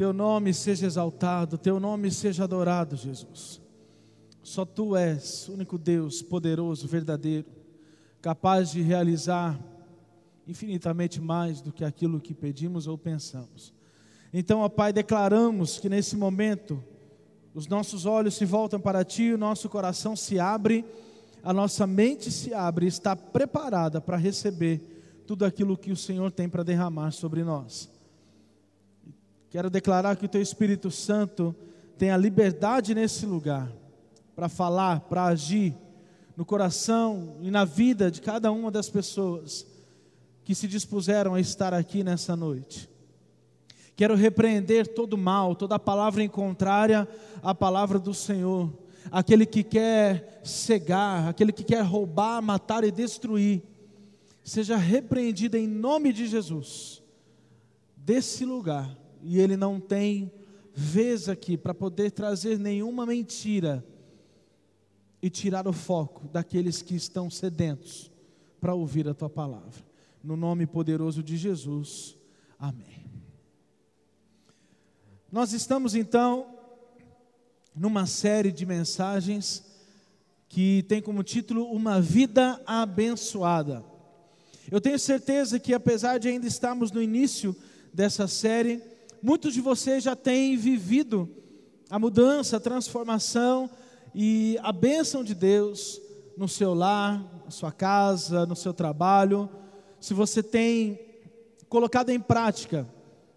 Teu nome seja exaltado, teu nome seja adorado, Jesus. Só tu és único Deus poderoso, verdadeiro, capaz de realizar infinitamente mais do que aquilo que pedimos ou pensamos. Então, ó Pai, declaramos que nesse momento os nossos olhos se voltam para Ti, o nosso coração se abre, a nossa mente se abre, está preparada para receber tudo aquilo que o Senhor tem para derramar sobre nós. Quero declarar que o Teu Espírito Santo tem a liberdade nesse lugar para falar, para agir no coração e na vida de cada uma das pessoas que se dispuseram a estar aqui nessa noite. Quero repreender todo mal, toda palavra em contrária à palavra do Senhor. Aquele que quer cegar, aquele que quer roubar, matar e destruir, seja repreendido em nome de Jesus, desse lugar. E ele não tem vez aqui para poder trazer nenhuma mentira e tirar o foco daqueles que estão sedentos para ouvir a tua palavra. No nome poderoso de Jesus. Amém. Nós estamos então numa série de mensagens que tem como título Uma Vida Abençoada. Eu tenho certeza que, apesar de ainda estarmos no início dessa série, muitos de vocês já têm vivido a mudança, a transformação e a bênção de Deus no seu lar, na sua casa, no seu trabalho. Se você tem colocado em prática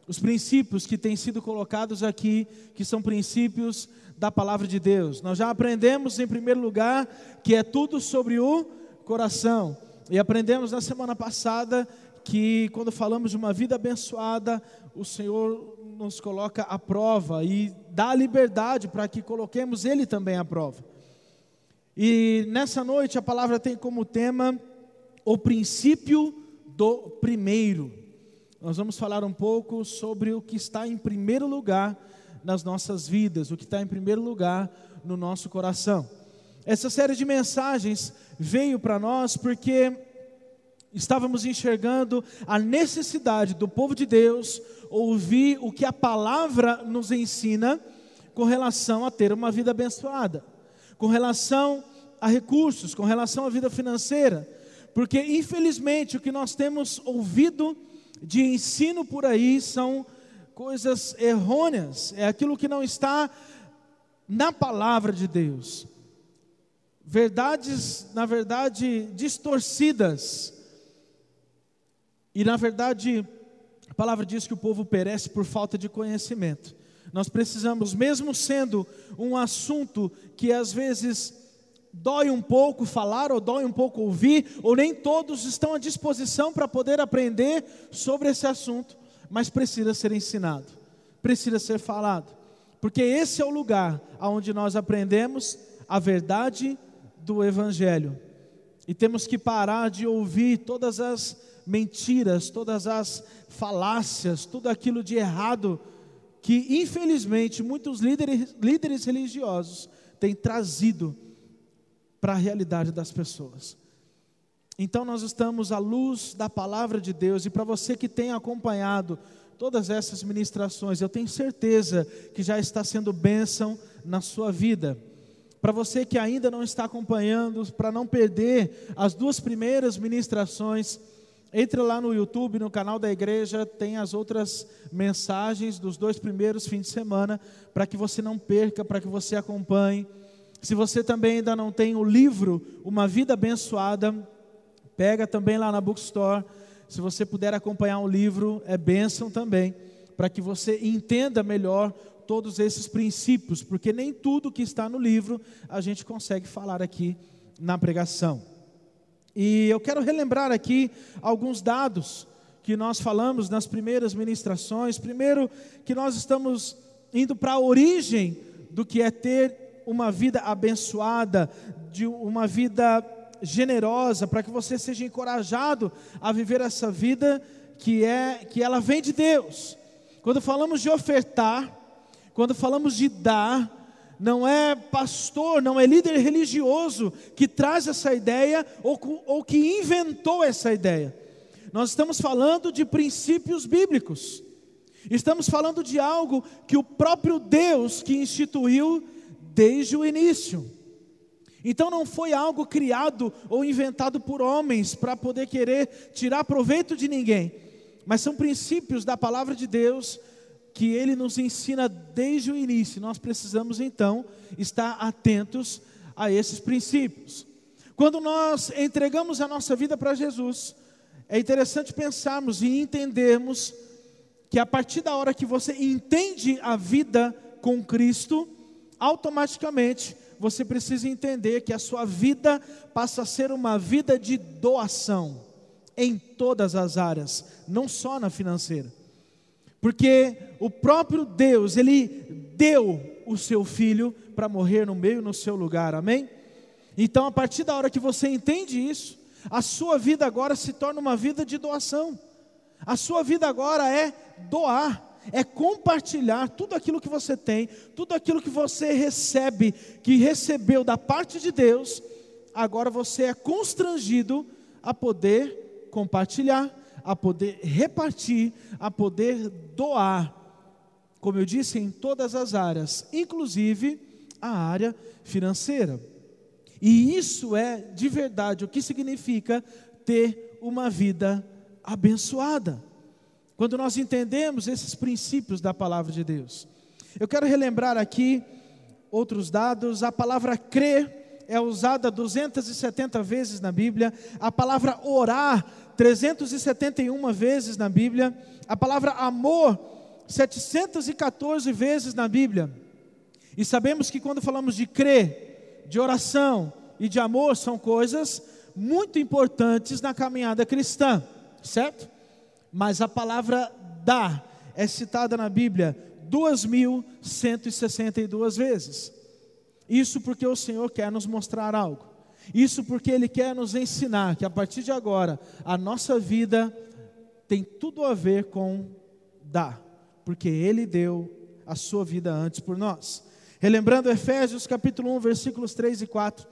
os princípios que têm sido colocados aqui, que são princípios da palavra de Deus. Nós já aprendemos, em primeiro lugar, que é tudo sobre o coração. E aprendemos na semana passada que, quando falamos de uma vida abençoada, o Senhor nos coloca à prova e dá liberdade para que coloquemos Ele também à prova. E nessa noite a palavra tem como tema o princípio do primeiro nós vamos falar um pouco sobre o que está em primeiro lugar nas nossas vidas, o que está em primeiro lugar no nosso coração. Essa série de mensagens veio para nós porque estávamos enxergando a necessidade do povo de Deus ouvir o que a palavra nos ensina com relação a ter uma vida abençoada, com relação a recursos, com relação à vida financeira, porque infelizmente o que nós temos ouvido de ensino por aí são coisas errôneas, é aquilo que não está na palavra de Deus. Verdades, na verdade, distorcidas. E na verdade, a palavra diz que o povo perece por falta de conhecimento. Nós precisamos, mesmo sendo um assunto que às vezes dói um pouco falar, ou dói um pouco ouvir, ou nem todos estão à disposição para poder aprender sobre esse assunto, mas precisa ser ensinado, precisa ser falado, porque esse é o lugar onde nós aprendemos a verdade do Evangelho, e temos que parar de ouvir todas as mentiras, todas as falácias, tudo aquilo de errado que infelizmente muitos líderes, líderes religiosos têm trazido para a realidade das pessoas. Então nós estamos à luz da palavra de Deus e para você que tem acompanhado todas essas ministrações, eu tenho certeza que já está sendo bênção na sua vida. Para você que ainda não está acompanhando, para não perder as duas primeiras ministrações, entre lá no YouTube, no canal da igreja, tem as outras mensagens dos dois primeiros fins de semana, para que você não perca, para que você acompanhe. Se você também ainda não tem o livro Uma Vida Abençoada, pega também lá na bookstore. Se você puder acompanhar o livro, é bênção também, para que você entenda melhor todos esses princípios, porque nem tudo que está no livro a gente consegue falar aqui na pregação. E eu quero relembrar aqui alguns dados que nós falamos nas primeiras ministrações. Primeiro, que nós estamos indo para a origem do que é ter uma vida abençoada, de uma vida generosa, para que você seja encorajado a viver essa vida que é que ela vem de Deus. Quando falamos de ofertar, quando falamos de dar, não é pastor, não é líder religioso que traz essa ideia ou, ou que inventou essa ideia. Nós estamos falando de princípios bíblicos. Estamos falando de algo que o próprio Deus que instituiu desde o início. Então não foi algo criado ou inventado por homens para poder querer tirar proveito de ninguém, mas são princípios da palavra de Deus que ele nos ensina desde o início. Nós precisamos então estar atentos a esses princípios. Quando nós entregamos a nossa vida para Jesus, é interessante pensarmos e entendermos que a partir da hora que você entende a vida com Cristo, automaticamente você precisa entender que a sua vida passa a ser uma vida de doação em todas as áreas, não só na financeira. Porque o próprio Deus, ele deu o seu filho para morrer no meio no seu lugar. Amém? Então, a partir da hora que você entende isso, a sua vida agora se torna uma vida de doação. A sua vida agora é doar, é compartilhar tudo aquilo que você tem, tudo aquilo que você recebe, que recebeu da parte de Deus, agora você é constrangido a poder compartilhar, a poder repartir, a poder doar. Como eu disse, em todas as áreas, inclusive a área financeira. E isso é de verdade o que significa ter uma vida abençoada. Quando nós entendemos esses princípios da palavra de Deus. Eu quero relembrar aqui outros dados. A palavra crer é usada 270 vezes na Bíblia. A palavra orar 371 vezes na Bíblia. A palavra amor 714 vezes na Bíblia. E sabemos que quando falamos de crer, de oração e de amor são coisas muito importantes na caminhada cristã, certo? Mas a palavra dar é citada na Bíblia 2.162 vezes. Isso porque o Senhor quer nos mostrar algo. Isso porque Ele quer nos ensinar que a partir de agora a nossa vida tem tudo a ver com dar, porque Ele deu a sua vida antes por nós. Relembrando Efésios capítulo 1, versículos 3 e 4.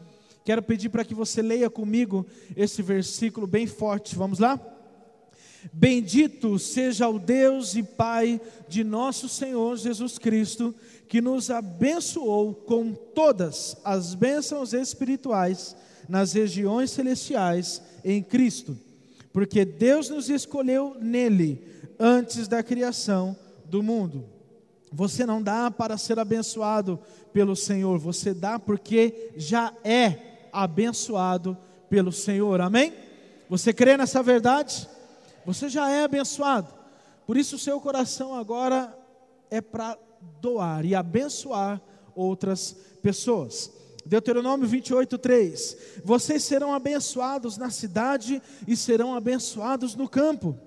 Quero pedir para que você leia comigo esse versículo bem forte. Vamos lá? Bendito seja o Deus e Pai de nosso Senhor Jesus Cristo, que nos abençoou com todas as bênçãos espirituais nas regiões celestiais em Cristo, porque Deus nos escolheu nele antes da criação do mundo você não dá para ser abençoado pelo Senhor, você dá porque já é abençoado pelo Senhor, amém? Você crê nessa verdade? Você já é abençoado, por isso o seu coração agora é para doar e abençoar outras pessoas. Deuteronômio 28, 3: Vocês serão abençoados na cidade e serão abençoados no campo.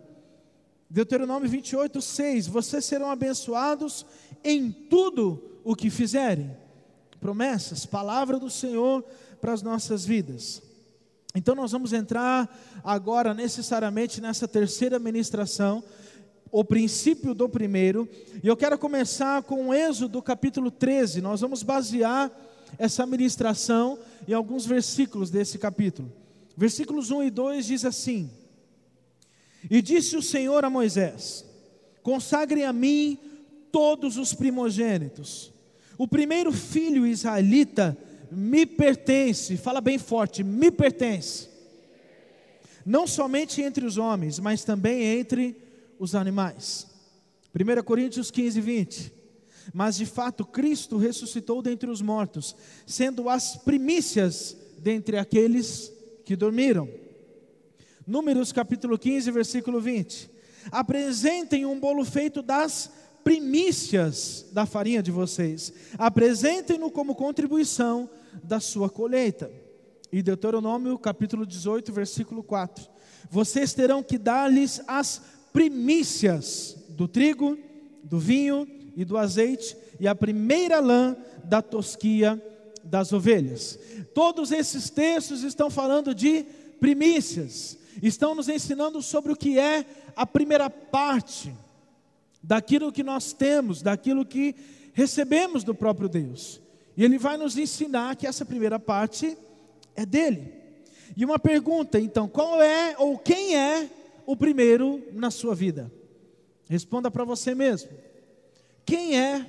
Deuteronômio 28, 6: Vocês serão abençoados em tudo o que fizerem. Promessas, palavra do Senhor para as nossas vidas. Então, nós vamos entrar agora necessariamente nessa terceira ministração, o princípio do primeiro, e eu quero começar com o Êxodo capítulo 13. Nós vamos basear essa ministração em alguns versículos desse capítulo. Versículos 1 e 2 diz assim: e disse o Senhor a Moisés: Consagre a mim todos os primogênitos. O primeiro filho israelita me pertence, fala bem forte, me pertence. Não somente entre os homens, mas também entre os animais. 1 Coríntios 15, 20. Mas de fato Cristo ressuscitou dentre os mortos, sendo as primícias dentre aqueles que dormiram. Números capítulo 15, versículo 20. Apresentem um bolo feito das primícias da farinha de vocês. Apresentem-no como contribuição da sua colheita. E Deuteronômio capítulo 18, versículo 4. Vocês terão que dar-lhes as primícias do trigo, do vinho e do azeite e a primeira lã da tosquia das ovelhas. Todos esses textos estão falando de primícias estão nos ensinando sobre o que é a primeira parte daquilo que nós temos, daquilo que recebemos do próprio Deus. E ele vai nos ensinar que essa primeira parte é dele. E uma pergunta, então, qual é ou quem é o primeiro na sua vida? Responda para você mesmo. Quem é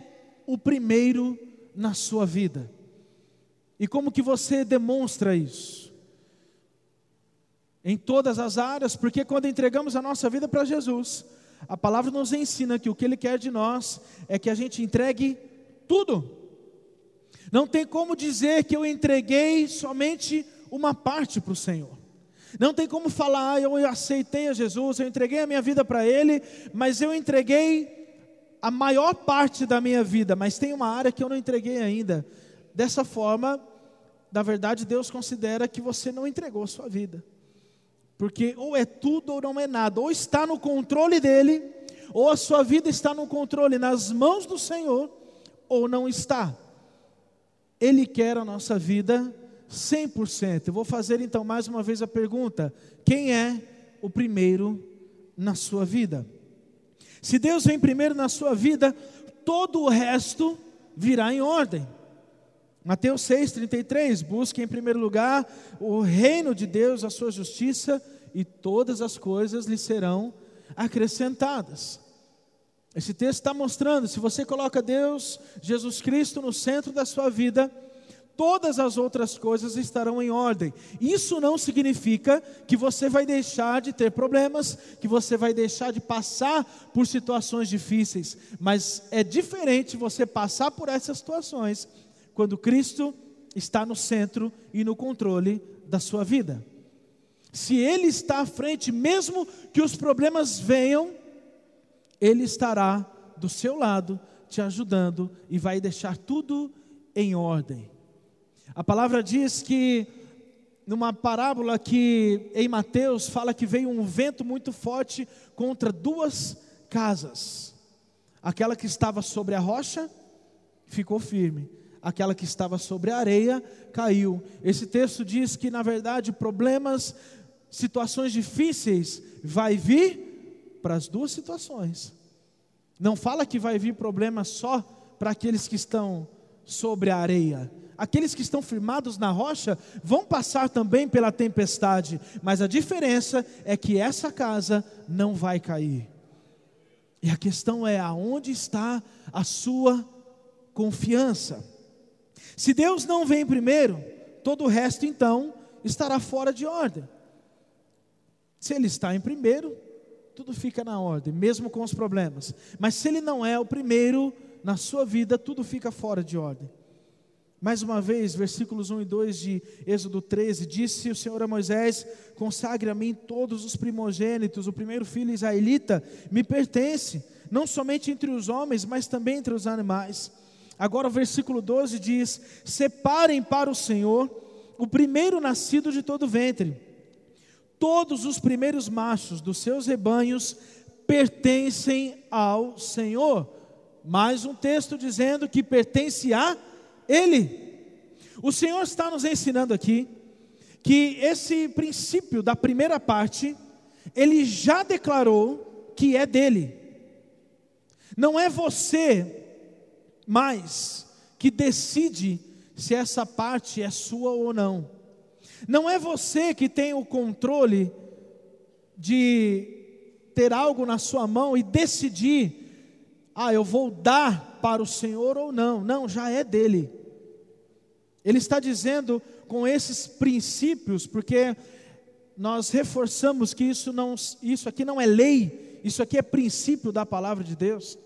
o primeiro na sua vida? E como que você demonstra isso? Em todas as áreas, porque quando entregamos a nossa vida para Jesus, a palavra nos ensina que o que Ele quer de nós é que a gente entregue tudo. Não tem como dizer que eu entreguei somente uma parte para o Senhor. Não tem como falar, ah, eu aceitei a Jesus, eu entreguei a minha vida para Ele, mas eu entreguei a maior parte da minha vida, mas tem uma área que eu não entreguei ainda. Dessa forma, na verdade, Deus considera que você não entregou a sua vida. Porque ou é tudo ou não é nada, ou está no controle dele, ou a sua vida está no controle nas mãos do Senhor, ou não está. Ele quer a nossa vida 100%. Eu vou fazer então mais uma vez a pergunta: quem é o primeiro na sua vida? Se Deus vem primeiro na sua vida, todo o resto virá em ordem. Mateus 6,33: Busque em primeiro lugar o reino de Deus, a sua justiça, e todas as coisas lhe serão acrescentadas. Esse texto está mostrando: se você coloca Deus, Jesus Cristo, no centro da sua vida, todas as outras coisas estarão em ordem. Isso não significa que você vai deixar de ter problemas, que você vai deixar de passar por situações difíceis, mas é diferente você passar por essas situações quando Cristo está no centro e no controle da sua vida. Se Ele está à frente, mesmo que os problemas venham, Ele estará do seu lado, te ajudando e vai deixar tudo em ordem. A palavra diz que, numa parábola que em Mateus fala que veio um vento muito forte contra duas casas. Aquela que estava sobre a rocha ficou firme, aquela que estava sobre a areia caiu. Esse texto diz que, na verdade, problemas, situações difíceis, vai vir para as duas situações. Não fala que vai vir problema só para aqueles que estão sobre a areia aqueles que estão firmados na rocha vão passar também pela tempestade, mas a diferença é que essa casa não vai cair. E a questão é aonde está a sua confiança? Se Deus não vem primeiro, todo o resto então estará fora de ordem. Se Ele está em primeiro, tudo fica na ordem, mesmo com os problemas. Mas se Ele não é o primeiro na sua vida, tudo fica fora de ordem. Mais uma vez, versículos 1 e 2 de Êxodo 13: Disse o Senhor a Moisés: Consagre a mim todos os primogênitos, o primeiro filho israelita me pertence, não somente entre os homens, mas também entre os animais. Agora o versículo 12 diz: Separem para o Senhor o primeiro nascido de todo ventre. Todos os primeiros machos dos seus rebanhos pertencem ao Senhor. Mais um texto dizendo que pertence a ele. O Senhor está nos ensinando aqui que esse princípio da primeira parte, ele já declarou que é dele. Não é você mais que decide se essa parte é sua ou não. Não é você que tem o controle de ter algo na sua mão e decidir, ah, eu vou dar para o Senhor ou não. Não, já é dele. Ele está dizendo com esses princípios, porque nós reforçamos que isso, não, isso aqui não é lei, isso aqui é princípio da palavra de Deus.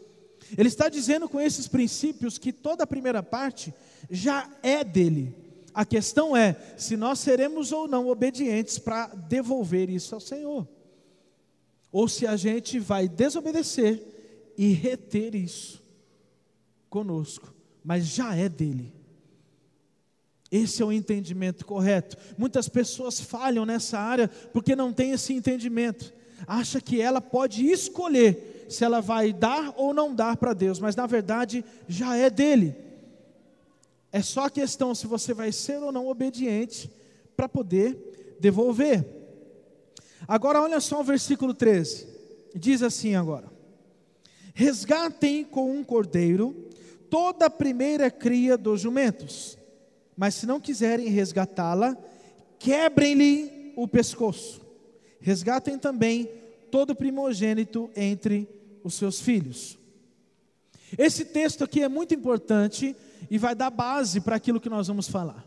Ele está dizendo com esses princípios que toda a primeira parte já é dele. A questão é se nós seremos ou não obedientes para devolver isso ao Senhor, ou se a gente vai desobedecer e reter isso conosco, mas já é dele. Esse é o entendimento correto. Muitas pessoas falham nessa área porque não têm esse entendimento. Acha que ela pode escolher se ela vai dar ou não dar para Deus, mas na verdade já é dele. É só a questão se você vai ser ou não obediente para poder devolver. Agora olha só o versículo 13. Diz assim agora: Resgatem com um cordeiro toda a primeira cria dos jumentos mas se não quiserem resgatá-la, quebrem-lhe o pescoço. Resgatem também todo primogênito entre os seus filhos. Esse texto aqui é muito importante e vai dar base para aquilo que nós vamos falar.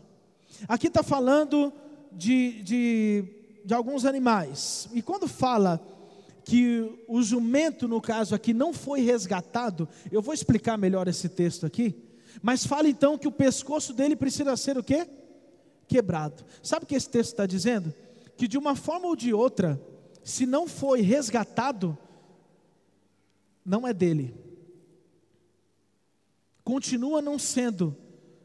Aqui está falando de, de, de alguns animais, e quando fala que o jumento, no caso aqui, não foi resgatado, eu vou explicar melhor esse texto aqui, mas fala então que o pescoço dele precisa ser o quê? Quebrado. Sabe o que esse texto está dizendo? Que de uma forma ou de outra, se não foi resgatado, não é dele. Continua não sendo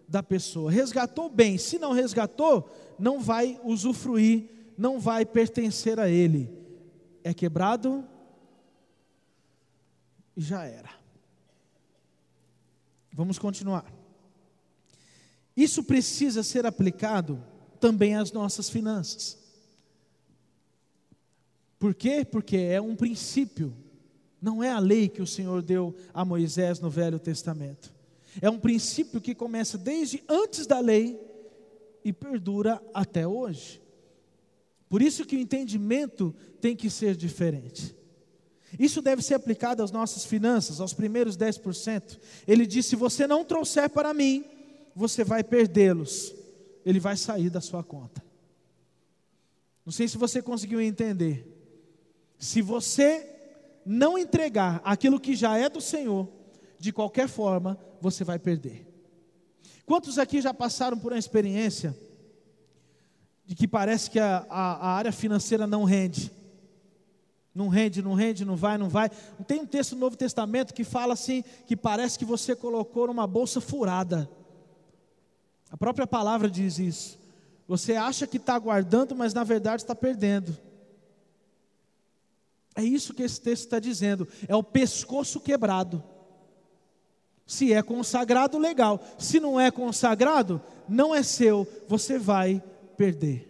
da pessoa. Resgatou bem, se não resgatou, não vai usufruir, não vai pertencer a ele. É quebrado e já era. Vamos continuar. Isso precisa ser aplicado também às nossas finanças. Por quê? Porque é um princípio, não é a lei que o Senhor deu a Moisés no Velho Testamento. É um princípio que começa desde antes da lei e perdura até hoje. Por isso que o entendimento tem que ser diferente. Isso deve ser aplicado às nossas finanças, aos primeiros 10%. Ele diz: se você não trouxer para mim, você vai perdê-los. Ele vai sair da sua conta. Não sei se você conseguiu entender. Se você não entregar aquilo que já é do Senhor, de qualquer forma, você vai perder. Quantos aqui já passaram por uma experiência de que parece que a, a, a área financeira não rende? Não rende, não rende, não vai, não vai. Tem um texto no Novo Testamento que fala assim: que parece que você colocou numa bolsa furada. A própria palavra diz isso. Você acha que está guardando, mas na verdade está perdendo. É isso que esse texto está dizendo. É o pescoço quebrado. Se é consagrado, legal. Se não é consagrado, não é seu, você vai perder.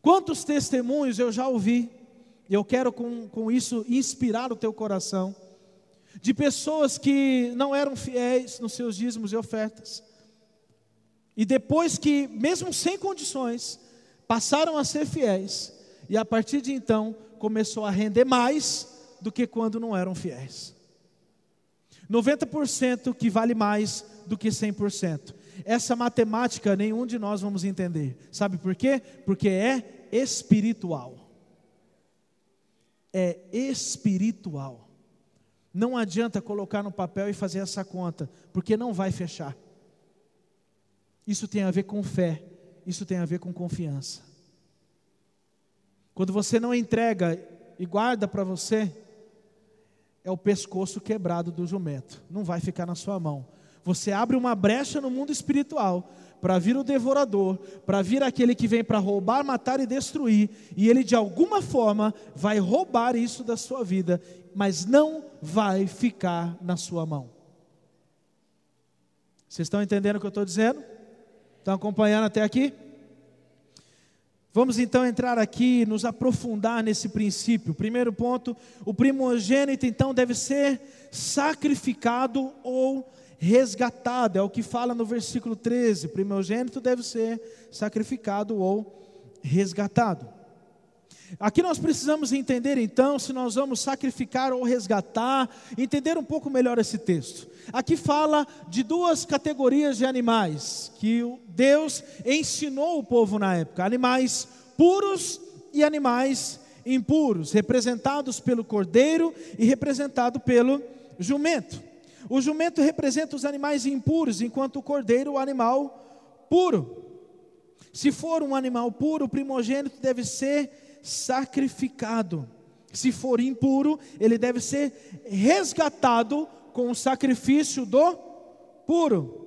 Quantos testemunhos eu já ouvi, e eu quero com, com isso inspirar o teu coração, de pessoas que não eram fiéis nos seus dízimos e ofertas, e depois que, mesmo sem condições, passaram a ser fiéis, e a partir de então começou a render mais do que quando não eram fiéis. 90% que vale mais do que 100%. Essa matemática nenhum de nós vamos entender. Sabe por quê? Porque é espiritual. É espiritual. Não adianta colocar no papel e fazer essa conta, porque não vai fechar. Isso tem a ver com fé, isso tem a ver com confiança. Quando você não entrega e guarda para você, é o pescoço quebrado do jumento, não vai ficar na sua mão. Você abre uma brecha no mundo espiritual para vir o devorador, para vir aquele que vem para roubar, matar e destruir, e ele de alguma forma vai roubar isso da sua vida, mas não vai ficar na sua mão. Vocês estão entendendo o que eu estou dizendo? Estão acompanhando até aqui? Vamos então entrar aqui e nos aprofundar nesse princípio. Primeiro ponto: o primogênito então deve ser sacrificado ou resgatado, é o que fala no versículo 13. Primogênito deve ser sacrificado ou resgatado. Aqui nós precisamos entender então se nós vamos sacrificar ou resgatar, entender um pouco melhor esse texto. Aqui fala de duas categorias de animais que Deus ensinou o povo na época: animais puros e animais impuros, representados pelo cordeiro e representado pelo jumento. O jumento representa os animais impuros, enquanto o cordeiro o animal puro. Se for um animal puro, o primogênito deve ser sacrificado. Se for impuro, ele deve ser resgatado com o sacrifício do puro.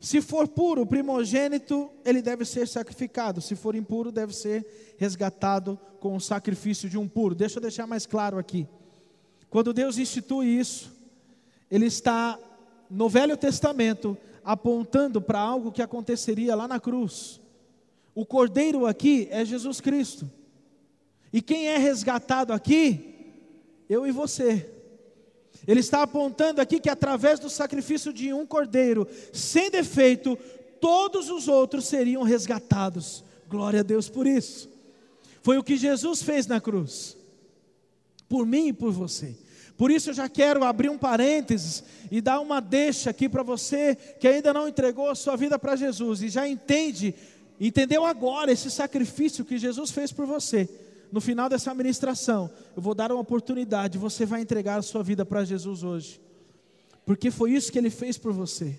Se for puro, primogênito, ele deve ser sacrificado. Se for impuro, deve ser resgatado com o sacrifício de um puro. Deixa eu deixar mais claro aqui. Quando Deus institui isso, ele está no Velho Testamento apontando para algo que aconteceria lá na cruz. O cordeiro aqui é Jesus Cristo. E quem é resgatado aqui? Eu e você. Ele está apontando aqui que através do sacrifício de um cordeiro, sem defeito, todos os outros seriam resgatados. Glória a Deus por isso. Foi o que Jesus fez na cruz. por mim e por você. Por isso eu já quero abrir um parênteses e dar uma deixa aqui para você que ainda não entregou a sua vida para Jesus e já entende, entendeu agora esse sacrifício que Jesus fez por você. No final dessa ministração, eu vou dar uma oportunidade, você vai entregar a sua vida para Jesus hoje. Porque foi isso que ele fez por você.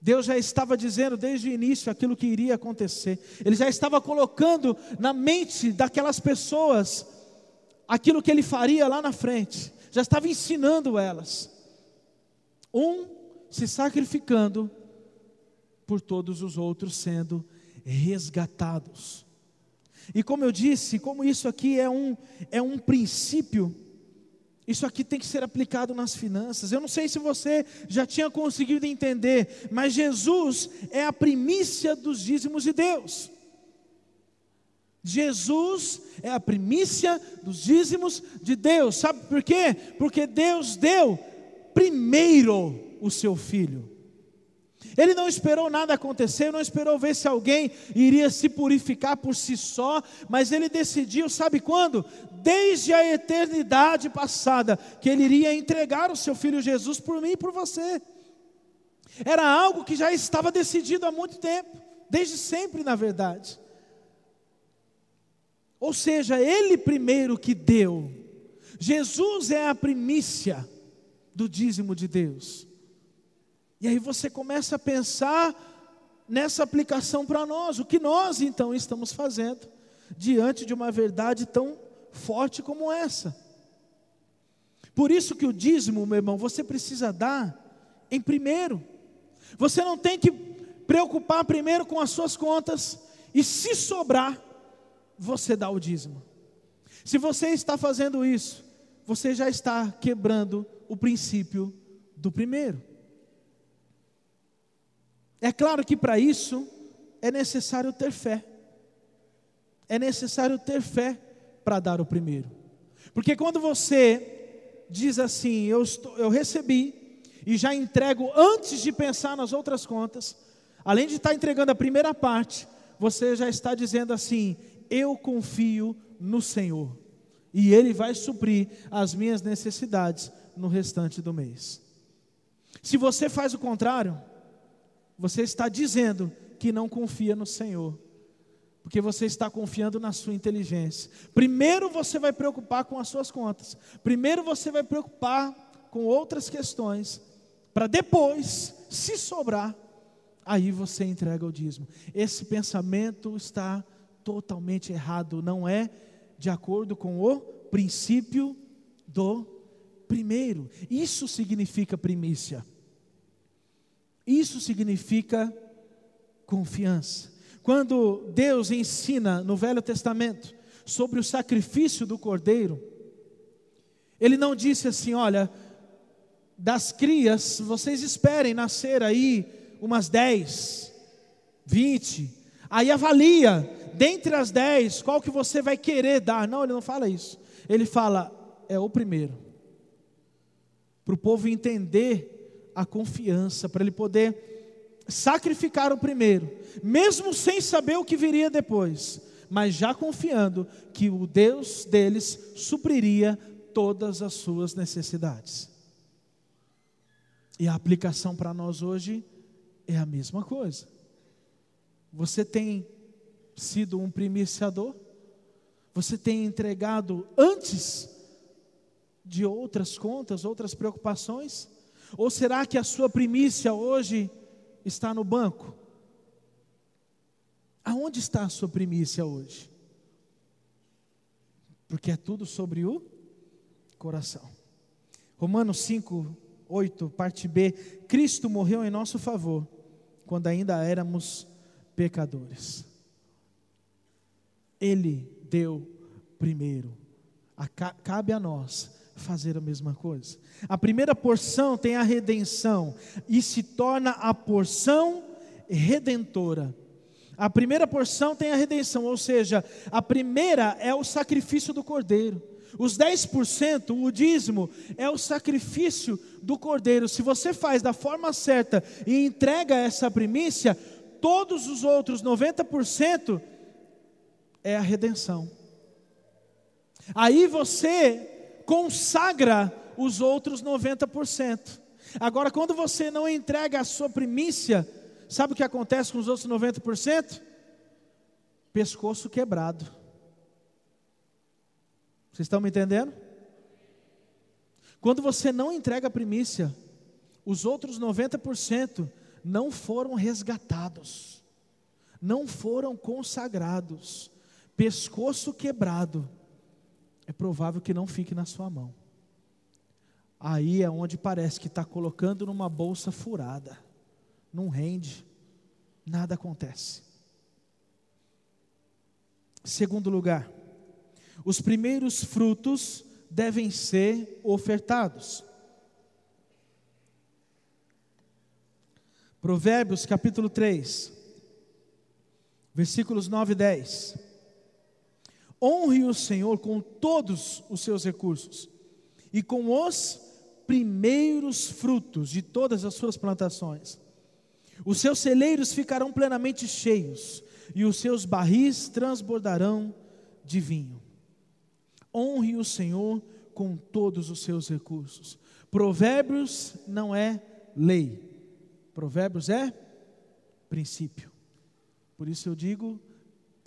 Deus já estava dizendo desde o início aquilo que iria acontecer. Ele já estava colocando na mente daquelas pessoas aquilo que ele faria lá na frente. Já estava ensinando elas. Um se sacrificando por todos os outros sendo resgatados. E como eu disse, como isso aqui é um, é um princípio isso aqui tem que ser aplicado nas finanças. Eu não sei se você já tinha conseguido entender, mas Jesus é a primícia dos dízimos de Deus. Jesus é a primícia dos dízimos de Deus. Sabe por quê? Porque Deus deu primeiro o seu filho. Ele não esperou nada acontecer, não esperou ver se alguém iria se purificar por si só, mas ele decidiu, sabe quando? Desde a eternidade passada, que ele iria entregar o seu filho Jesus por mim e por você. Era algo que já estava decidido há muito tempo, desde sempre, na verdade. Ou seja, ele primeiro que deu. Jesus é a primícia do dízimo de Deus. E aí você começa a pensar nessa aplicação para nós, o que nós então estamos fazendo diante de uma verdade tão forte como essa. Por isso que o dízimo, meu irmão, você precisa dar em primeiro. Você não tem que preocupar primeiro com as suas contas e se sobrar, você dá o dízimo. Se você está fazendo isso, você já está quebrando o princípio do primeiro. É claro que para isso é necessário ter fé. É necessário ter fé para dar o primeiro. Porque quando você diz assim, eu, estou, eu recebi e já entrego antes de pensar nas outras contas, além de estar entregando a primeira parte, você já está dizendo assim: eu confio no Senhor e Ele vai suprir as minhas necessidades no restante do mês. Se você faz o contrário, você está dizendo que não confia no Senhor, porque você está confiando na sua inteligência. Primeiro você vai preocupar com as suas contas, primeiro você vai preocupar com outras questões, para depois, se sobrar, aí você entrega o dízimo. Esse pensamento está totalmente errado, não é de acordo com o princípio do primeiro. Isso significa primícia. Isso significa confiança. Quando Deus ensina no Velho Testamento sobre o sacrifício do cordeiro, Ele não disse assim: olha, das crias, vocês esperem nascer aí umas 10, 20, aí avalia, dentre as 10, qual que você vai querer dar. Não, ele não fala isso. Ele fala, é o primeiro. Para o povo entender a confiança, para ele poder sacrificar o primeiro, mesmo sem saber o que viria depois, mas já confiando que o Deus deles supriria todas as suas necessidades. E a aplicação para nós hoje é a mesma coisa. Você tem sido um primiciador? Você tem entregado antes de outras contas, outras preocupações? Ou será que a sua primícia hoje está no banco? Aonde está a sua primícia hoje? Porque é tudo sobre o coração. Romanos 5, 8, parte B. Cristo morreu em nosso favor, quando ainda éramos pecadores. Ele deu primeiro. Cabe a nós fazer a mesma coisa. A primeira porção tem a redenção e se torna a porção redentora. A primeira porção tem a redenção, ou seja, a primeira é o sacrifício do cordeiro. Os 10%, o dízimo, é o sacrifício do cordeiro. Se você faz da forma certa e entrega essa primícia, todos os outros 90% é a redenção. Aí você consagra os outros 90%. Agora, quando você não entrega a sua primícia, sabe o que acontece com os outros 90%? Pescoço quebrado. Vocês estão me entendendo? Quando você não entrega a primícia, os outros 90% não foram resgatados, não foram consagrados, pescoço quebrado, é provável que não fique na sua mão. Aí é onde parece que está colocando numa bolsa furada, não rende, nada acontece. Segundo lugar, os primeiros frutos devem ser ofertados. Provérbios capítulo 3, versículos 9 e 10. Honre o Senhor com todos os seus recursos e com os primeiros frutos de todas as suas plantações. Os seus celeiros ficarão plenamente cheios e os seus barris transbordarão de vinho. Honre o Senhor com todos os seus recursos. Provérbios não é lei, Provérbios é princípio. Por isso eu digo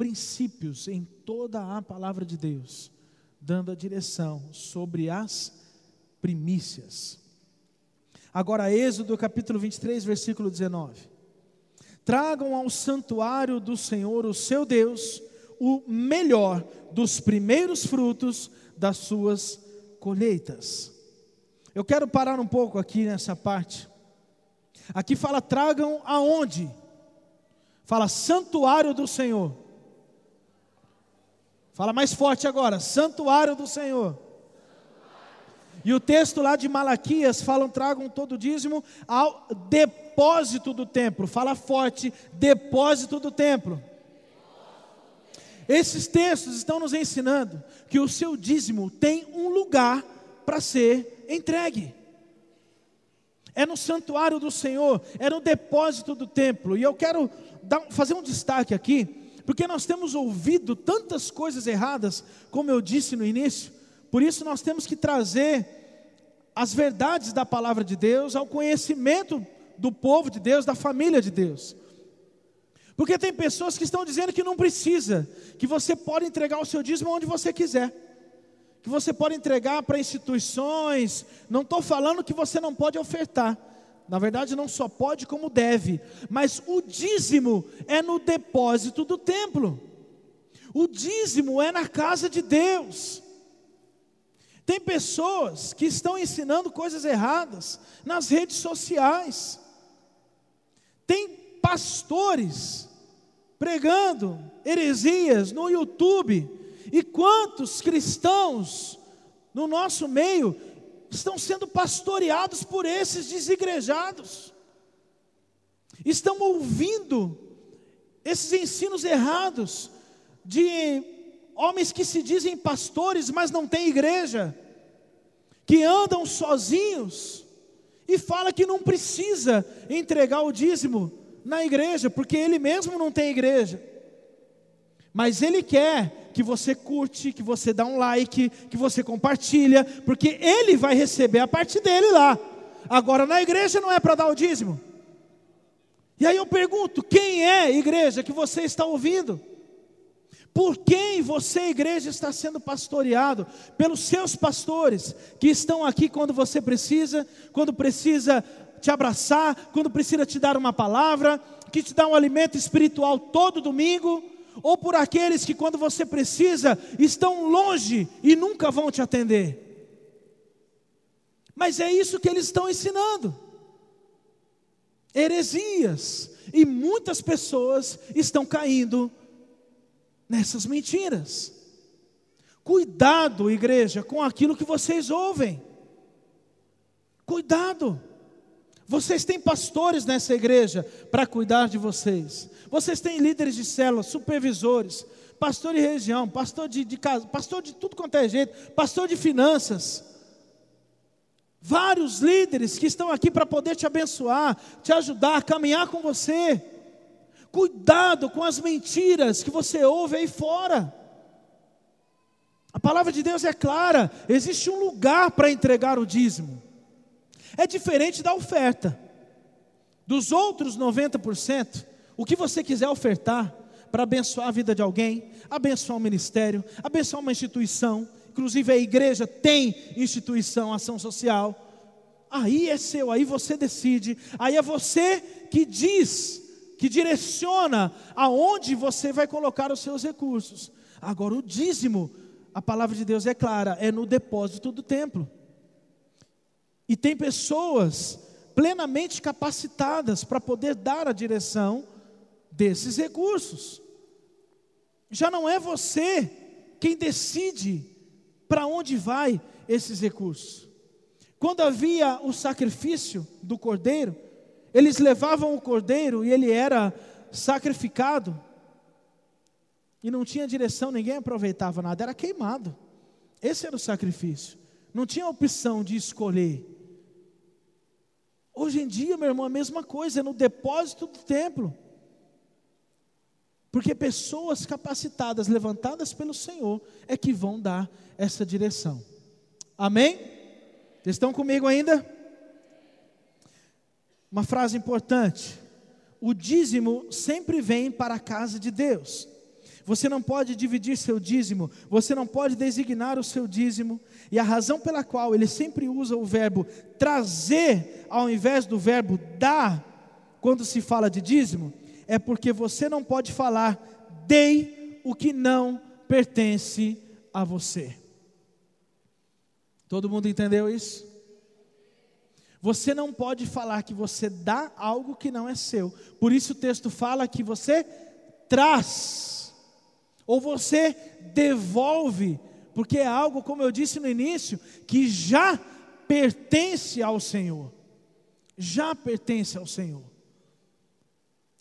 princípios em toda a palavra de Deus, dando a direção sobre as primícias. Agora, Êxodo capítulo 23, versículo 19. Tragam ao santuário do Senhor, o seu Deus, o melhor dos primeiros frutos das suas colheitas. Eu quero parar um pouco aqui nessa parte. Aqui fala tragam aonde? Fala santuário do Senhor. Fala mais forte agora, santuário do Senhor. E o texto lá de Malaquias falam tragam todo o dízimo ao depósito do templo. Fala forte, depósito do templo. Esses textos estão nos ensinando que o seu dízimo tem um lugar para ser entregue. É no santuário do Senhor, é no depósito do templo. E eu quero dar, fazer um destaque aqui, porque nós temos ouvido tantas coisas erradas, como eu disse no início, por isso nós temos que trazer as verdades da palavra de Deus ao conhecimento do povo de Deus, da família de Deus. Porque tem pessoas que estão dizendo que não precisa, que você pode entregar o seu dízimo onde você quiser, que você pode entregar para instituições. Não estou falando que você não pode ofertar, na verdade, não só pode, como deve, mas o dízimo é no depósito do templo, o dízimo é na casa de Deus. Tem pessoas que estão ensinando coisas erradas nas redes sociais, tem pastores pregando heresias no YouTube. E quantos cristãos no nosso meio estão sendo pastoreados por esses desigrejados? Estão ouvindo esses ensinos errados de homens que se dizem pastores, mas não têm igreja, que andam sozinhos e fala que não precisa entregar o dízimo na igreja, porque ele mesmo não tem igreja. Mas ele quer que você curte, que você dá um like, que você compartilha, porque ele vai receber a parte dele lá. Agora na igreja não é para dar o dízimo. E aí eu pergunto: quem é igreja que você está ouvindo? Por quem você, igreja, está sendo pastoreado? Pelos seus pastores, que estão aqui quando você precisa, quando precisa te abraçar, quando precisa te dar uma palavra, que te dá um alimento espiritual todo domingo, ou por aqueles que, quando você precisa, estão longe e nunca vão te atender. Mas é isso que eles estão ensinando. Heresias. E muitas pessoas estão caindo nessas mentiras. Cuidado, igreja, com aquilo que vocês ouvem. Cuidado. Vocês têm pastores nessa igreja para cuidar de vocês. Vocês têm líderes de células, supervisores, pastor de região, pastor de, de casa, pastor de tudo quanto é jeito, pastor de finanças. Vários líderes que estão aqui para poder te abençoar, te ajudar, caminhar com você. Cuidado com as mentiras que você ouve aí fora. A palavra de Deus é clara: existe um lugar para entregar o dízimo. É diferente da oferta. Dos outros 90%, o que você quiser ofertar para abençoar a vida de alguém, abençoar um ministério, abençoar uma instituição, inclusive a igreja tem instituição, ação social. Aí é seu, aí você decide, aí é você que diz, que direciona aonde você vai colocar os seus recursos. Agora, o dízimo, a palavra de Deus é clara, é no depósito do templo. E tem pessoas plenamente capacitadas para poder dar a direção desses recursos. Já não é você quem decide para onde vai esses recursos. Quando havia o sacrifício do cordeiro, eles levavam o cordeiro e ele era sacrificado. E não tinha direção, ninguém aproveitava nada, era queimado. Esse era o sacrifício. Não tinha opção de escolher. Hoje em dia, meu irmão, a mesma coisa, é no depósito do templo. Porque pessoas capacitadas, levantadas pelo Senhor, é que vão dar essa direção. Amém? Estão comigo ainda? Uma frase importante: o dízimo sempre vem para a casa de Deus. Você não pode dividir seu dízimo, você não pode designar o seu dízimo, e a razão pela qual ele sempre usa o verbo trazer ao invés do verbo dar, quando se fala de dízimo, é porque você não pode falar dei o que não pertence a você. Todo mundo entendeu isso? Você não pode falar que você dá algo que não é seu. Por isso o texto fala que você traz, ou você devolve, porque é algo, como eu disse no início, que já pertence ao Senhor. Já pertence ao Senhor.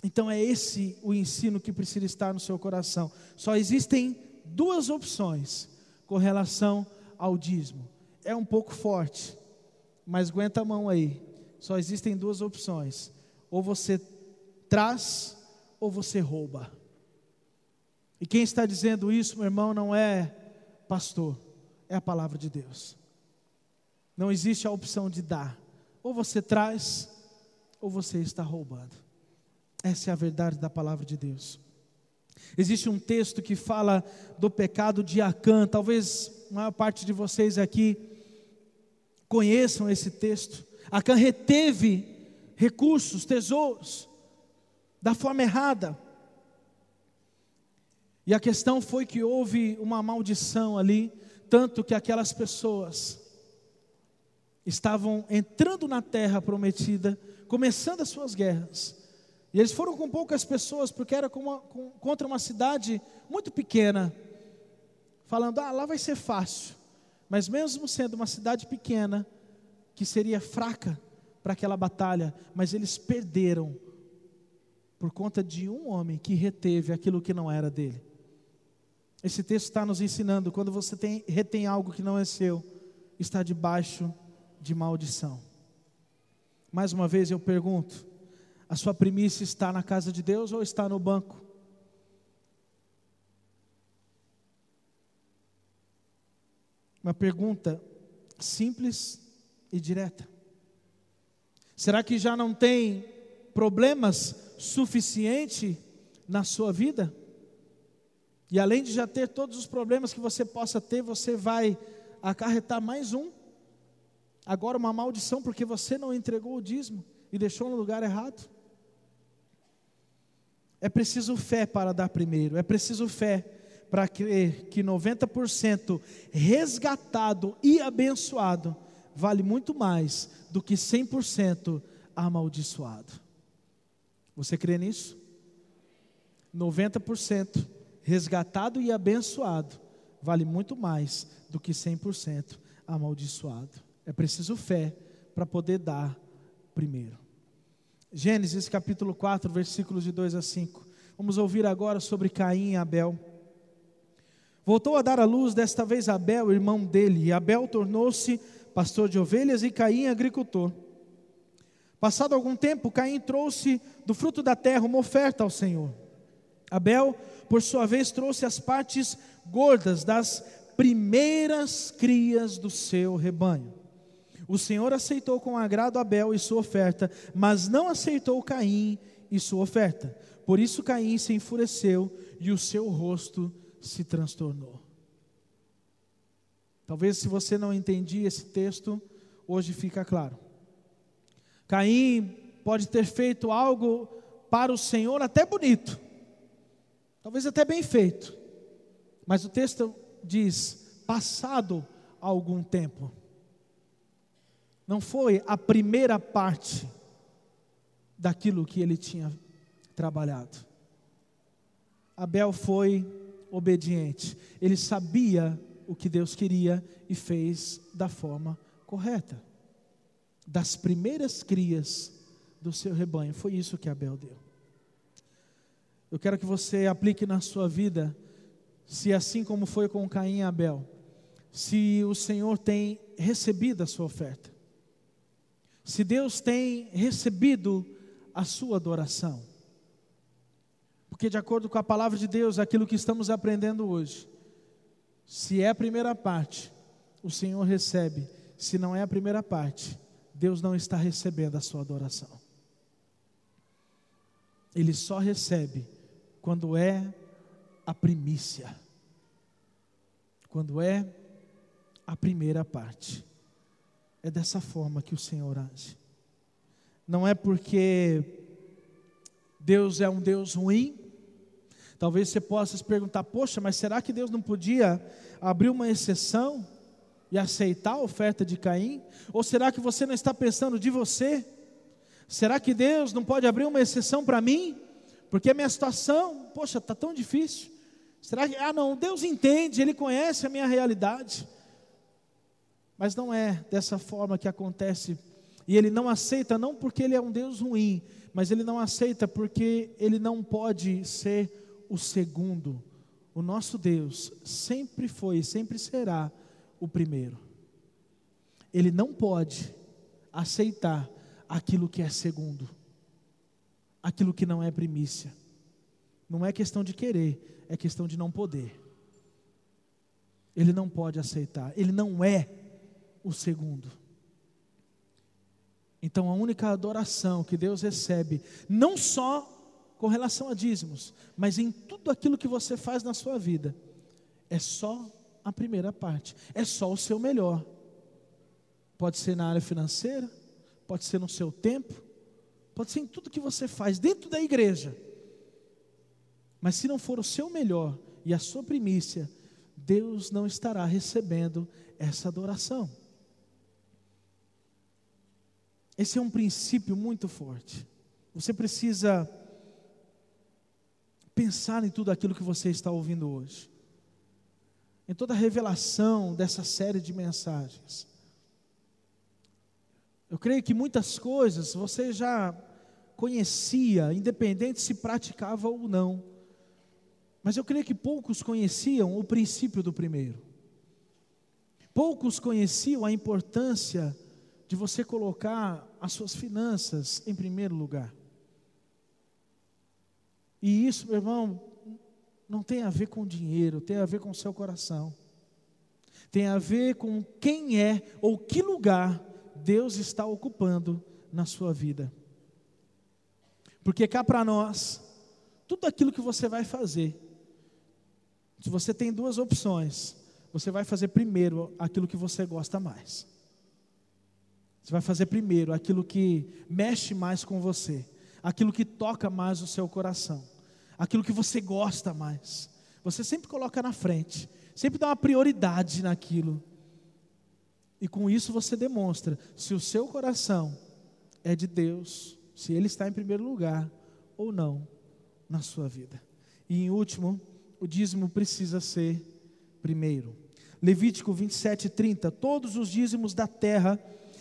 Então é esse o ensino que precisa estar no seu coração. Só existem duas opções com relação ao dízimo. É um pouco forte, mas aguenta a mão aí. Só existem duas opções: ou você traz ou você rouba. E quem está dizendo isso, meu irmão, não é pastor, é a palavra de Deus. Não existe a opção de dar. Ou você traz, ou você está roubando. Essa é a verdade da palavra de Deus. Existe um texto que fala do pecado de Acã, talvez a maior parte de vocês aqui conheçam esse texto. Acã reteve recursos, tesouros, da forma errada. E a questão foi que houve uma maldição ali, tanto que aquelas pessoas estavam entrando na terra prometida, começando as suas guerras. E eles foram com poucas pessoas, porque era com uma, com, contra uma cidade muito pequena, falando: ah, lá vai ser fácil. Mas mesmo sendo uma cidade pequena, que seria fraca para aquela batalha, mas eles perderam por conta de um homem que reteve aquilo que não era dele. Esse texto está nos ensinando: quando você tem, retém algo que não é seu, está debaixo de maldição. Mais uma vez eu pergunto: a sua primícia está na casa de Deus ou está no banco? Uma pergunta simples e direta. Será que já não tem problemas suficiente na sua vida? E além de já ter todos os problemas que você possa ter, você vai acarretar mais um. Agora uma maldição porque você não entregou o dízimo e deixou no lugar errado. É preciso fé para dar primeiro, é preciso fé para crer que 90% resgatado e abençoado vale muito mais do que 100% amaldiçoado. Você crê nisso? 90% resgatado e abençoado vale muito mais do que 100% amaldiçoado. É preciso fé para poder dar primeiro. Gênesis capítulo 4, versículos de 2 a 5. Vamos ouvir agora sobre Caim e Abel. Voltou a dar à luz, desta vez Abel, irmão dele, e Abel tornou-se pastor de ovelhas e Caim agricultor. Passado algum tempo, Caim trouxe do fruto da terra uma oferta ao Senhor. Abel, por sua vez, trouxe as partes gordas das primeiras crias do seu rebanho. O Senhor aceitou com agrado Abel e sua oferta, mas não aceitou Caim e sua oferta. Por isso Caim se enfureceu e o seu rosto se transtornou. Talvez se você não entendia esse texto, hoje fica claro. Caim pode ter feito algo para o Senhor até bonito, talvez até bem feito, mas o texto diz: passado algum tempo. Não foi a primeira parte daquilo que ele tinha trabalhado. Abel foi obediente, ele sabia o que Deus queria e fez da forma correta. Das primeiras crias do seu rebanho, foi isso que Abel deu. Eu quero que você aplique na sua vida, se assim como foi com Caim e Abel, se o Senhor tem recebido a sua oferta, se Deus tem recebido a sua adoração. Porque, de acordo com a palavra de Deus, aquilo que estamos aprendendo hoje, se é a primeira parte, o Senhor recebe, se não é a primeira parte, Deus não está recebendo a sua adoração. Ele só recebe quando é a primícia, quando é a primeira parte. É dessa forma que o Senhor age. Não é porque Deus é um Deus ruim. Talvez você possa se perguntar: poxa, mas será que Deus não podia abrir uma exceção e aceitar a oferta de Caim? Ou será que você não está pensando de você? Será que Deus não pode abrir uma exceção para mim? Porque a minha situação, poxa, está tão difícil. Será que, ah, não, Deus entende, Ele conhece a minha realidade. Mas não é dessa forma que acontece. E Ele não aceita, não porque Ele é um Deus ruim, mas Ele não aceita porque Ele não pode ser o segundo. O nosso Deus sempre foi e sempre será o primeiro. Ele não pode aceitar aquilo que é segundo, aquilo que não é primícia. Não é questão de querer, é questão de não poder. Ele não pode aceitar, ele não é o segundo. Então a única adoração que Deus recebe, não só com relação a dízimos, mas em tudo aquilo que você faz na sua vida, é só a primeira parte, é só o seu melhor. Pode ser na área financeira, pode ser no seu tempo, pode ser em tudo que você faz dentro da igreja. Mas se não for o seu melhor e a sua primícia, Deus não estará recebendo essa adoração. Esse é um princípio muito forte. Você precisa pensar em tudo aquilo que você está ouvindo hoje, em toda a revelação dessa série de mensagens. Eu creio que muitas coisas você já conhecia, independente se praticava ou não. Mas eu creio que poucos conheciam o princípio do primeiro. Poucos conheciam a importância de você colocar as suas finanças em primeiro lugar. E isso, meu irmão, não tem a ver com dinheiro, tem a ver com o seu coração. Tem a ver com quem é ou que lugar Deus está ocupando na sua vida. Porque cá para nós, tudo aquilo que você vai fazer, se você tem duas opções, você vai fazer primeiro aquilo que você gosta mais. Você vai fazer primeiro aquilo que mexe mais com você, aquilo que toca mais o seu coração, aquilo que você gosta mais. Você sempre coloca na frente, sempre dá uma prioridade naquilo. E com isso você demonstra se o seu coração é de Deus, se ele está em primeiro lugar ou não na sua vida. E em último, o dízimo precisa ser primeiro. Levítico 27, 30. Todos os dízimos da terra,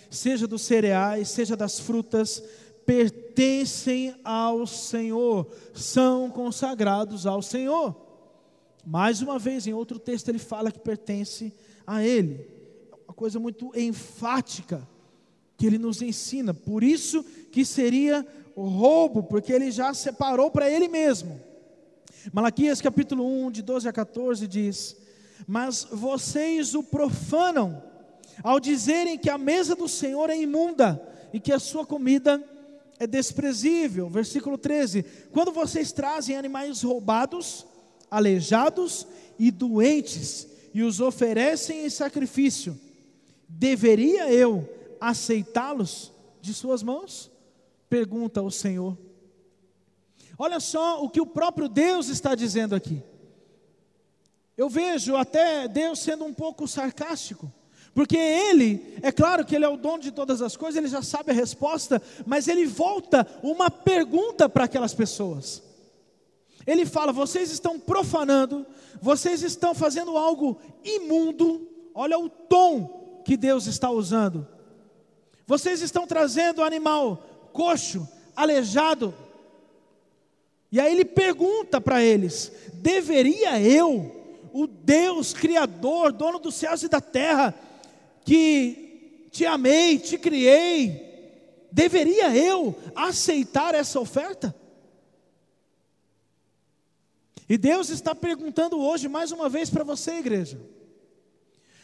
seja dos cereais, seja das frutas, pertencem ao Senhor, são consagrados ao Senhor. Mais uma vez, em outro texto, ele fala que pertence a Ele coisa muito enfática que ele nos ensina. Por isso que seria roubo, porque ele já separou para ele mesmo. Malaquias capítulo 1, de 12 a 14 diz: Mas vocês o profanam ao dizerem que a mesa do Senhor é imunda e que a sua comida é desprezível. Versículo 13: Quando vocês trazem animais roubados, aleijados e doentes e os oferecem em sacrifício, deveria eu aceitá-los de suas mãos? Pergunta o Senhor. Olha só o que o próprio Deus está dizendo aqui. Eu vejo até Deus sendo um pouco sarcástico. Porque ele, é claro que ele é o dono de todas as coisas, ele já sabe a resposta, mas ele volta uma pergunta para aquelas pessoas. Ele fala: vocês estão profanando, vocês estão fazendo algo imundo, olha o tom que Deus está usando. Vocês estão trazendo animal coxo, aleijado. E aí ele pergunta para eles: deveria eu, o Deus Criador, dono dos céus e da terra, que te amei, te criei, deveria eu aceitar essa oferta? E Deus está perguntando hoje mais uma vez para você, igreja,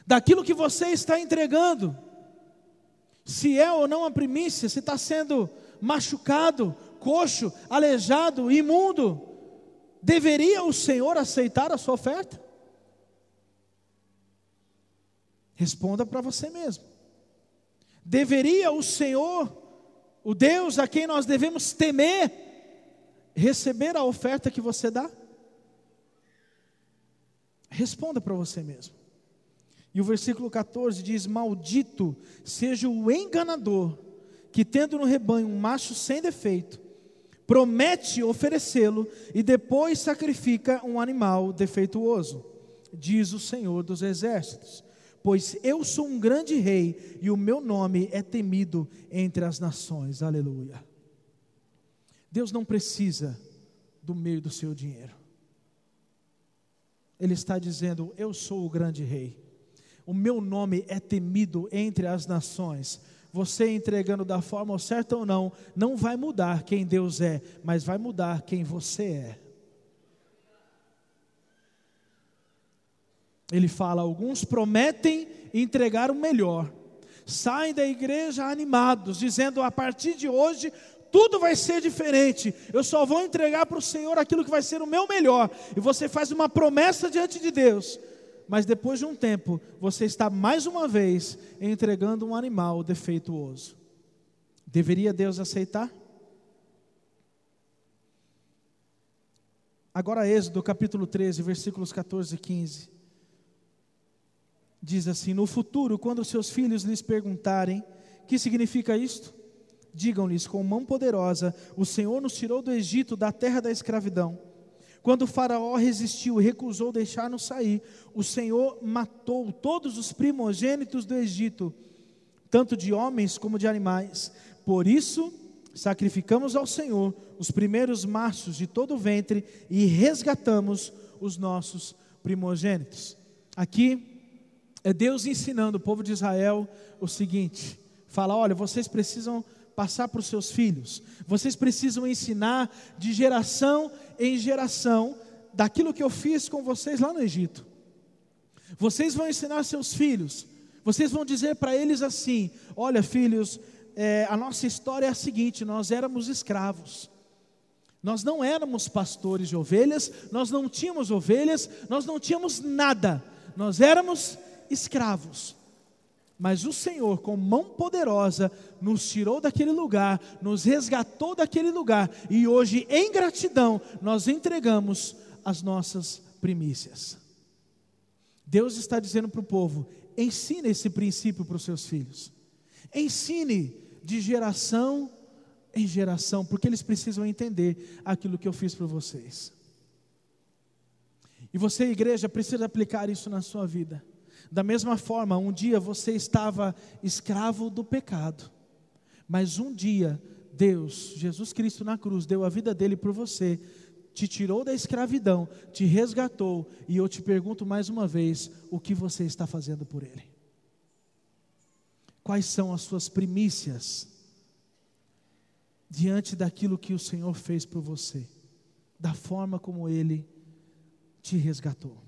daquilo que você está entregando, se é ou não a primícia, se está sendo machucado, coxo, aleijado, imundo, deveria o Senhor aceitar a sua oferta? Responda para você mesmo. Deveria o Senhor, o Deus a quem nós devemos temer, receber a oferta que você dá? Responda para você mesmo. E o versículo 14 diz: Maldito seja o enganador que, tendo no rebanho um macho sem defeito, promete oferecê-lo e depois sacrifica um animal defeituoso, diz o Senhor dos Exércitos pois eu sou um grande rei e o meu nome é temido entre as nações. Aleluia. Deus não precisa do meio do seu dinheiro. Ele está dizendo: Eu sou o grande rei. O meu nome é temido entre as nações. Você entregando da forma certa ou não, não vai mudar quem Deus é, mas vai mudar quem você é. Ele fala: alguns prometem entregar o melhor, saem da igreja animados, dizendo: a partir de hoje tudo vai ser diferente, eu só vou entregar para o Senhor aquilo que vai ser o meu melhor. E você faz uma promessa diante de Deus, mas depois de um tempo, você está mais uma vez entregando um animal defeituoso. Deveria Deus aceitar? Agora, Êxodo capítulo 13, versículos 14 e 15 diz assim: No futuro, quando seus filhos lhes perguntarem: Que significa isto? Digam-lhes com mão poderosa: O Senhor nos tirou do Egito, da terra da escravidão. Quando o Faraó resistiu e recusou deixar-nos sair, o Senhor matou todos os primogênitos do Egito, tanto de homens como de animais. Por isso, sacrificamos ao Senhor os primeiros machos de todo o ventre e resgatamos os nossos primogênitos. Aqui é Deus ensinando o povo de Israel o seguinte: fala, olha, vocês precisam passar para os seus filhos, vocês precisam ensinar de geração em geração daquilo que eu fiz com vocês lá no Egito. Vocês vão ensinar seus filhos, vocês vão dizer para eles assim: olha, filhos, é, a nossa história é a seguinte: nós éramos escravos. Nós não éramos pastores de ovelhas, nós não tínhamos ovelhas, nós não tínhamos nada, nós éramos escravos. Mas o Senhor, com mão poderosa, nos tirou daquele lugar, nos resgatou daquele lugar, e hoje, em gratidão, nós entregamos as nossas primícias. Deus está dizendo para o povo: ensine esse princípio para os seus filhos, ensine de geração em geração, porque eles precisam entender aquilo que eu fiz para vocês. E você, igreja, precisa aplicar isso na sua vida. Da mesma forma, um dia você estava escravo do pecado, mas um dia Deus, Jesus Cristo na cruz, deu a vida dele por você, te tirou da escravidão, te resgatou, e eu te pergunto mais uma vez: o que você está fazendo por ele? Quais são as suas primícias diante daquilo que o Senhor fez por você, da forma como ele te resgatou?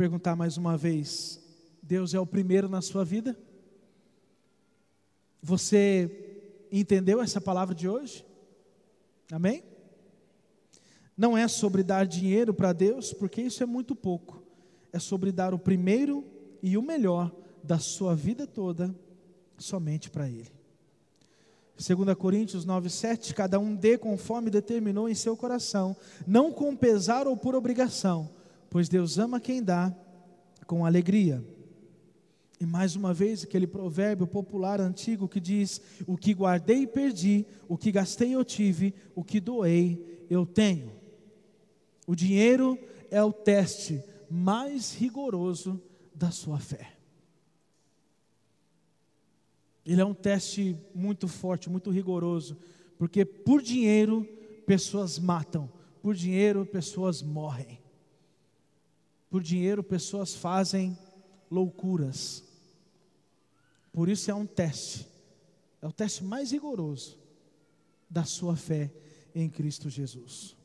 Perguntar mais uma vez: Deus é o primeiro na sua vida? Você entendeu essa palavra de hoje? Amém? Não é sobre dar dinheiro para Deus, porque isso é muito pouco. É sobre dar o primeiro e o melhor da sua vida toda somente para Ele. 2 Coríntios 9, 7, cada um dê conforme determinou em seu coração, não com pesar ou por obrigação, pois Deus ama quem dá com alegria. E mais uma vez, aquele provérbio popular antigo que diz: O que guardei, perdi, o que gastei, eu tive, o que doei, eu tenho. O dinheiro é o teste mais rigoroso da sua fé. Ele é um teste muito forte, muito rigoroso, porque por dinheiro pessoas matam, por dinheiro pessoas morrem, por dinheiro pessoas fazem loucuras. Por isso é um teste, é o teste mais rigoroso da sua fé em Cristo Jesus.